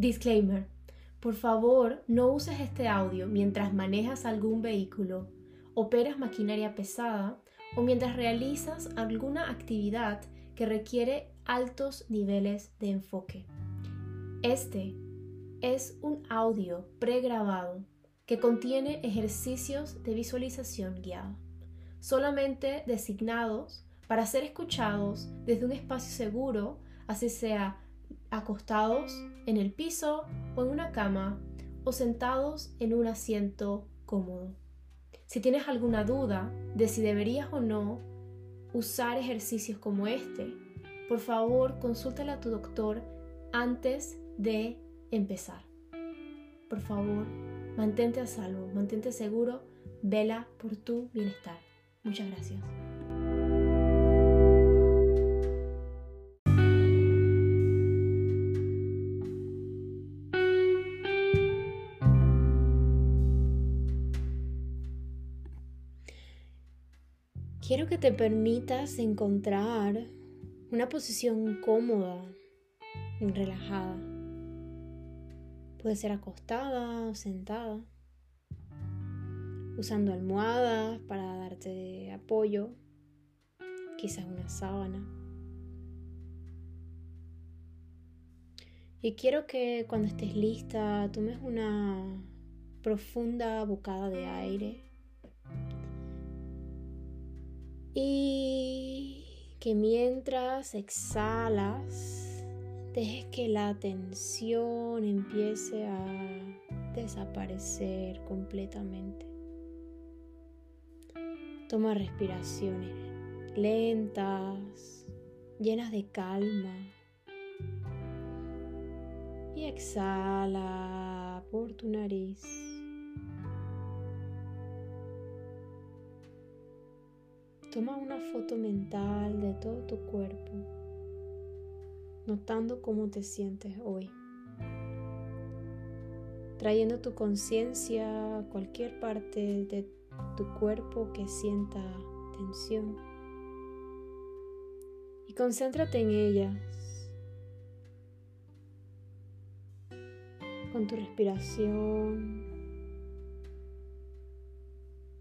Disclaimer. Por favor, no uses este audio mientras manejas algún vehículo, operas maquinaria pesada o mientras realizas alguna actividad que requiere altos niveles de enfoque. Este es un audio pregrabado que contiene ejercicios de visualización guiada, solamente designados para ser escuchados desde un espacio seguro, así sea acostados en el piso o en una cama o sentados en un asiento cómodo. Si tienes alguna duda de si deberías o no usar ejercicios como este, por favor consúltale a tu doctor antes de empezar. Por favor, mantente a salvo, mantente seguro, vela por tu bienestar. Muchas gracias. Quiero que te permitas encontrar una posición cómoda relajada. Puede ser acostada o sentada, usando almohadas para darte apoyo, quizás una sábana. Y quiero que cuando estés lista tomes una profunda bocada de aire y que mientras exhalas, dejes que la tensión empiece a desaparecer completamente. Toma respiraciones lentas, llenas de calma. Y exhala por tu nariz. Toma una foto mental de todo tu cuerpo, notando cómo te sientes hoy. Trayendo tu conciencia a cualquier parte de tu cuerpo que sienta tensión. Y concéntrate en ellas. Con tu respiración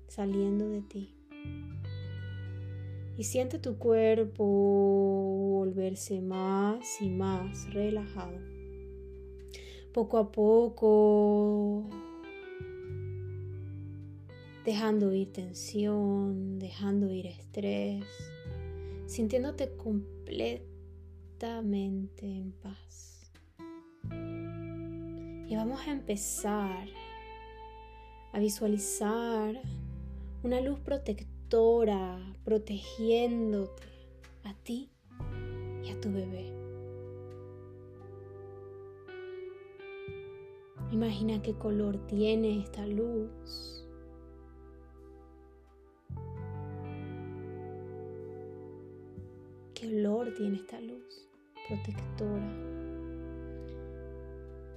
saliendo de ti y siente tu cuerpo volverse más y más relajado. Poco a poco, dejando ir tensión, dejando ir estrés, sintiéndote completamente en paz. Y vamos a empezar a visualizar una luz protectora protegiéndote a ti y a tu bebé. Imagina qué color tiene esta luz. ¿Qué olor tiene esta luz protectora?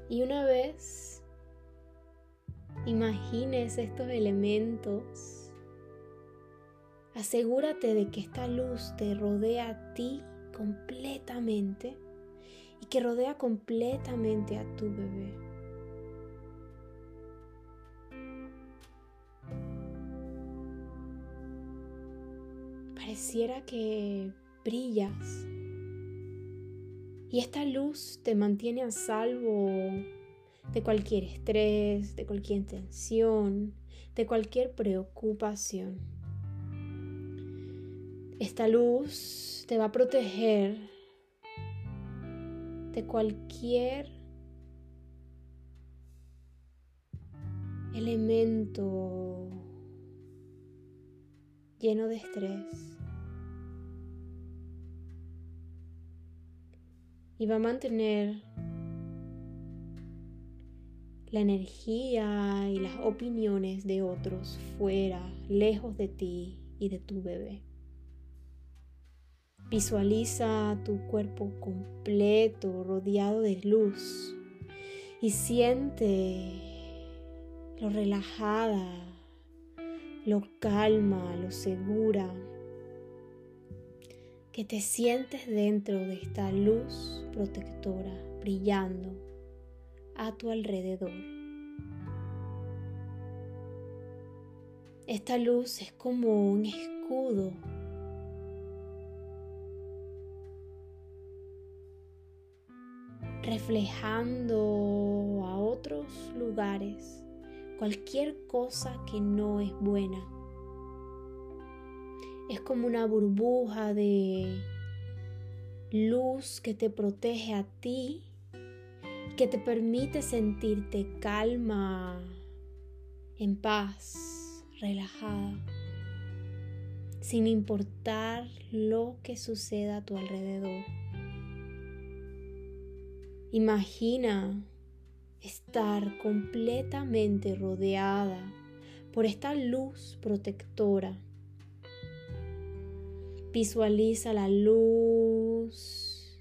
Y una vez imagines estos elementos Asegúrate de que esta luz te rodea a ti completamente y que rodea completamente a tu bebé. Pareciera que brillas y esta luz te mantiene a salvo de cualquier estrés, de cualquier tensión, de cualquier preocupación. Esta luz te va a proteger de cualquier elemento lleno de estrés. Y va a mantener la energía y las opiniones de otros fuera, lejos de ti y de tu bebé. Visualiza tu cuerpo completo, rodeado de luz y siente lo relajada, lo calma, lo segura que te sientes dentro de esta luz protectora brillando a tu alrededor. Esta luz es como un escudo reflejando a otros lugares cualquier cosa que no es buena. Es como una burbuja de luz que te protege a ti, que te permite sentirte calma, en paz, relajada, sin importar lo que suceda a tu alrededor. Imagina estar completamente rodeada por esta luz protectora. Visualiza la luz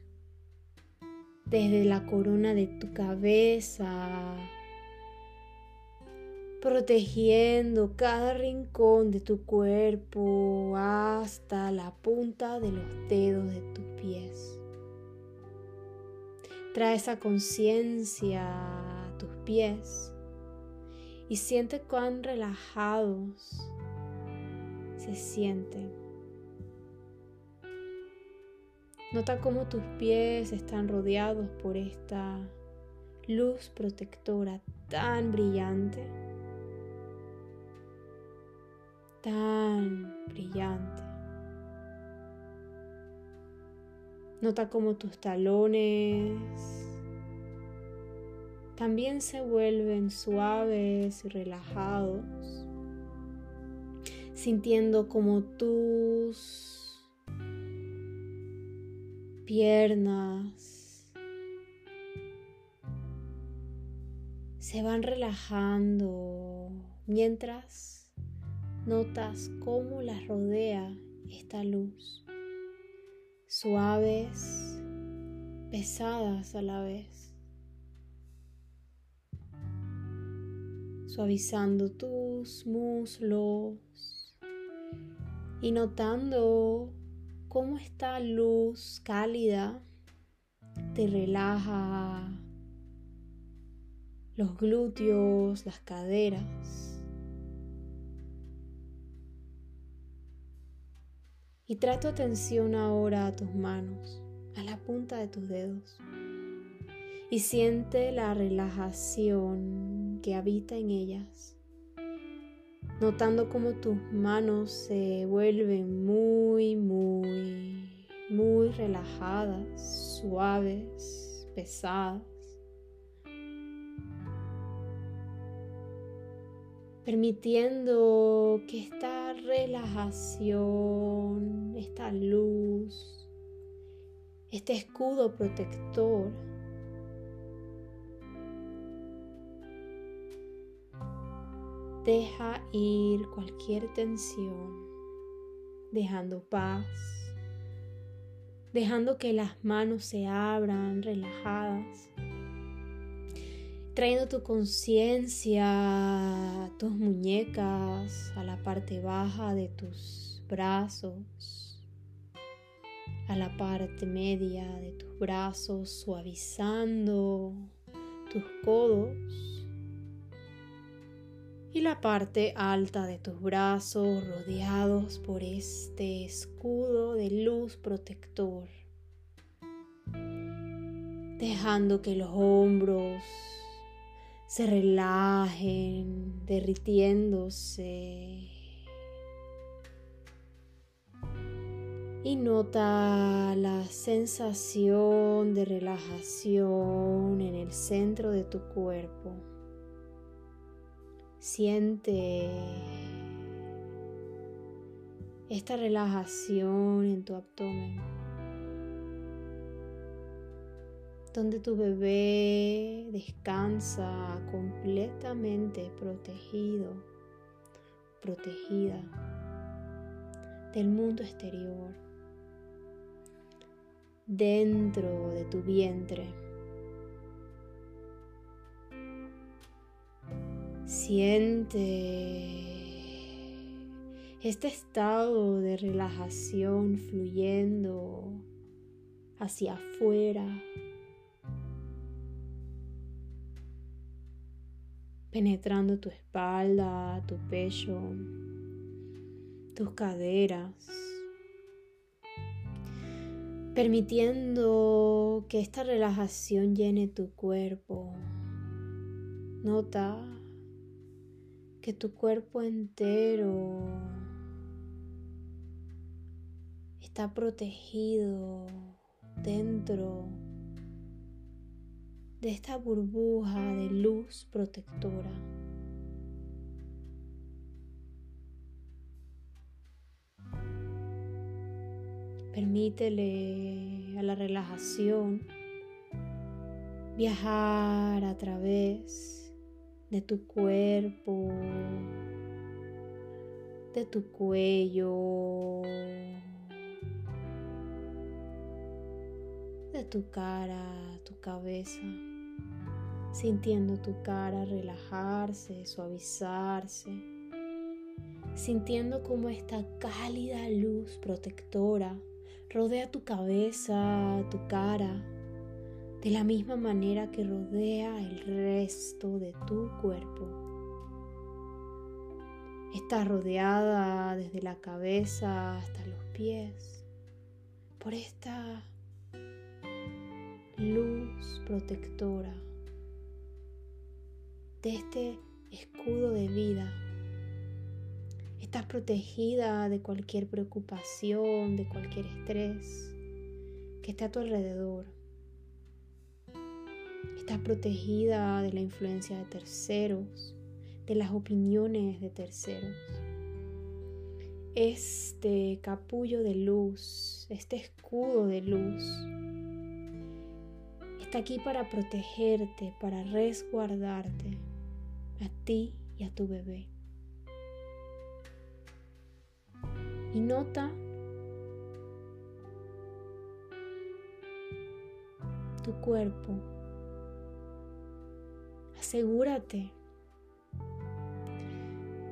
desde la corona de tu cabeza, protegiendo cada rincón de tu cuerpo hasta la punta de los dedos de tus pies. Trae esa conciencia a tus pies y siente cuán relajados se sienten. Nota cómo tus pies están rodeados por esta luz protectora tan brillante, tan brillante. Nota cómo tus talones. También se vuelven suaves y relajados, sintiendo como tus piernas se van relajando mientras notas cómo las rodea esta luz suaves, pesadas a la vez, suavizando tus muslos y notando cómo esta luz cálida te relaja los glúteos, las caderas. Y trae tu atención ahora a tus manos, a la punta de tus dedos. Y siente la relajación que habita en ellas. Notando cómo tus manos se vuelven muy, muy, muy relajadas, suaves, pesadas. permitiendo que esta relajación, esta luz, este escudo protector. Deja ir cualquier tensión, dejando paz, dejando que las manos se abran relajadas trayendo tu conciencia tus muñecas, a la parte baja de tus brazos, a la parte media de tus brazos, suavizando tus codos y la parte alta de tus brazos rodeados por este escudo de luz protector, dejando que los hombros se relajen, derritiéndose. Y nota la sensación de relajación en el centro de tu cuerpo. Siente esta relajación en tu abdomen. Donde tu bebé descansa completamente protegido, protegida del mundo exterior, dentro de tu vientre. Siente este estado de relajación fluyendo hacia afuera penetrando tu espalda, tu pecho, tus caderas, permitiendo que esta relajación llene tu cuerpo. Nota que tu cuerpo entero está protegido dentro de esta burbuja de luz protectora. Permítele a la relajación viajar a través de tu cuerpo, de tu cuello, de tu cara, tu cabeza, sintiendo tu cara relajarse, suavizarse, sintiendo como esta cálida luz protectora rodea tu cabeza, tu cara, de la misma manera que rodea el resto de tu cuerpo. Está rodeada desde la cabeza hasta los pies por esta luz protectora de este escudo de vida Estás protegida de cualquier preocupación, de cualquier estrés que esté a tu alrededor. Estás protegida de la influencia de terceros, de las opiniones de terceros. Este capullo de luz, este escudo de luz, está aquí para protegerte, para resguardarte a ti y a tu bebé. y nota tu cuerpo. Asegúrate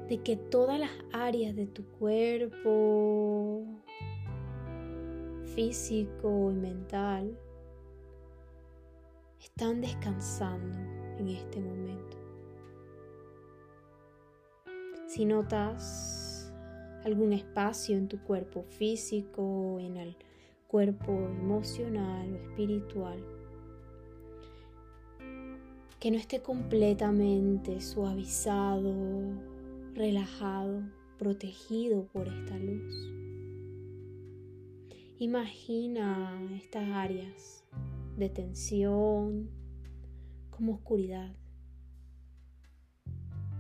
de que todas las áreas de tu cuerpo, físico y mental, están descansando en este momento. Si notas algún espacio en tu cuerpo físico, en el cuerpo emocional o espiritual, que no esté completamente suavizado, relajado, protegido por esta luz. Imagina estas áreas de tensión como oscuridad.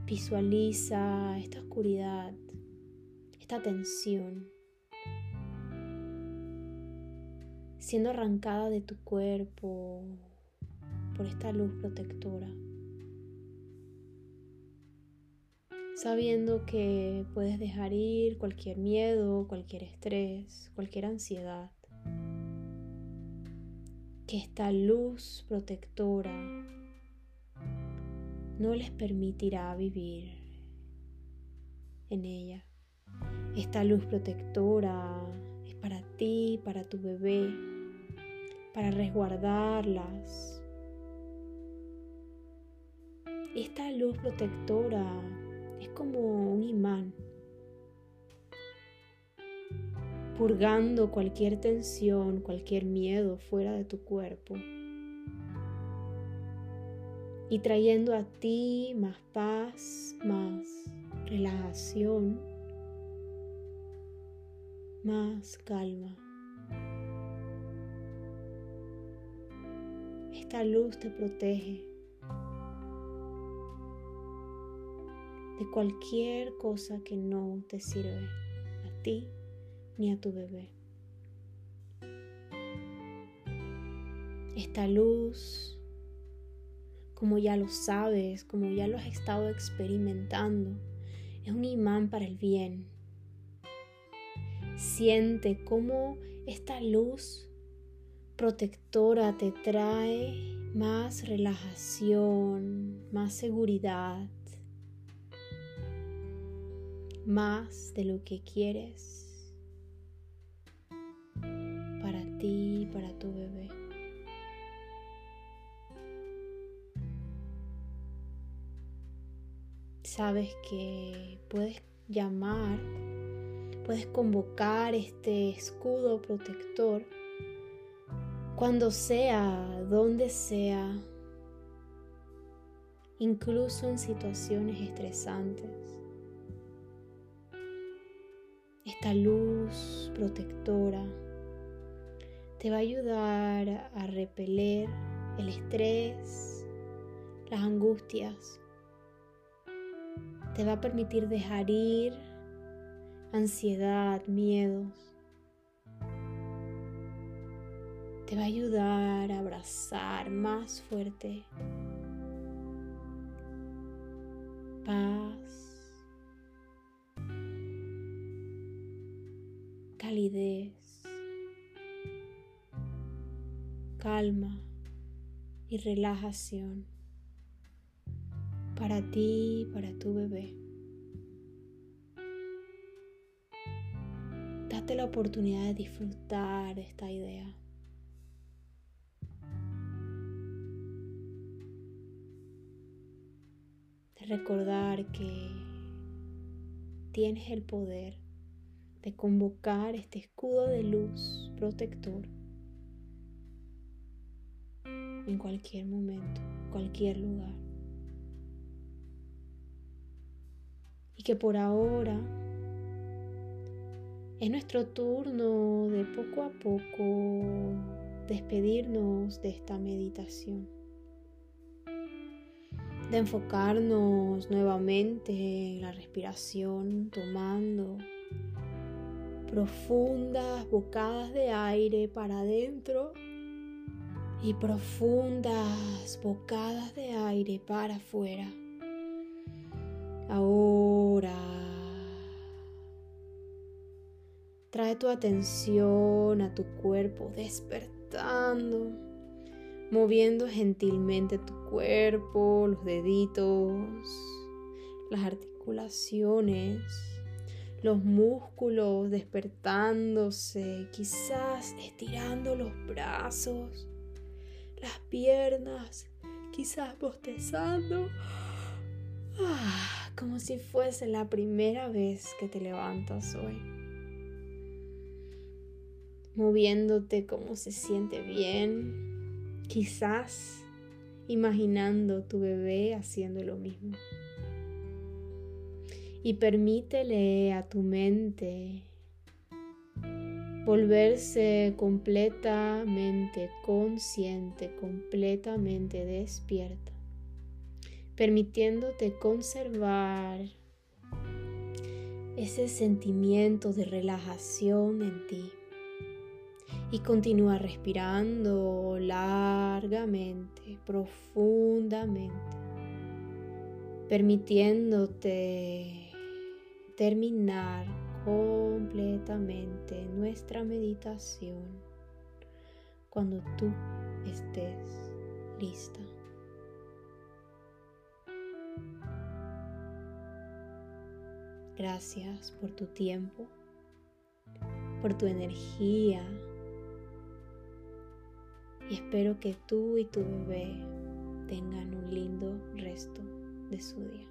Visualiza esta oscuridad esta tensión siendo arrancada de tu cuerpo por esta luz protectora, sabiendo que puedes dejar ir cualquier miedo, cualquier estrés, cualquier ansiedad, que esta luz protectora no les permitirá vivir en ella. Esta luz protectora es para ti, para tu bebé, para resguardarlas. Esta luz protectora es como un imán, purgando cualquier tensión, cualquier miedo fuera de tu cuerpo y trayendo a ti más paz, más relajación más calma. Esta luz te protege de cualquier cosa que no te sirve a ti ni a tu bebé. Esta luz, como ya lo sabes, como ya lo has estado experimentando, es un imán para el bien, Siente cómo esta luz protectora te trae más relajación, más seguridad, más de lo que quieres para ti y para tu bebé. Sabes que puedes llamar, puedes convocar este escudo protector cuando sea, donde sea, incluso en situaciones estresantes. Esta luz protectora te va a ayudar a repeler el estrés, las angustias. Te va a permitir dejar ir ansiedad, miedos. Te va a ayudar a abrazar más fuerte. Paz, calidez. Calma y relajación para ti para tu bebé. Date la oportunidad de disfrutar esta idea. De recordar que tienes el poder de convocar este escudo de luz protector en cualquier momento, cualquier lugar. Y que por ahora es nuestro turno de poco a poco despedirnos de esta meditación, de enfocarnos nuevamente en la respiración, tomando profundas bocadas de aire para adentro y profundas bocadas de aire para afuera. Ahora trae tu atención a tu cuerpo despertando, moviendo gentilmente tu cuerpo, los deditos, las articulaciones, los músculos despertándose, quizás estirando los brazos las piernas, quizás bostezando, ah, como si fuese la primera vez que te levantas hoy. Moviéndote como se siente bien, quizás imaginando tu bebé haciendo lo mismo. Y permítele a tu mente volverse completamente consciente, completamente despierta, permitiéndote conservar ese sentimiento de relajación en ti. Y continúa respirando largamente, profundamente, permitiéndote terminar completamente nuestra meditación cuando tú estés lista. Gracias por tu tiempo, por tu energía y espero que tú y tu bebé tengan un lindo resto de su día.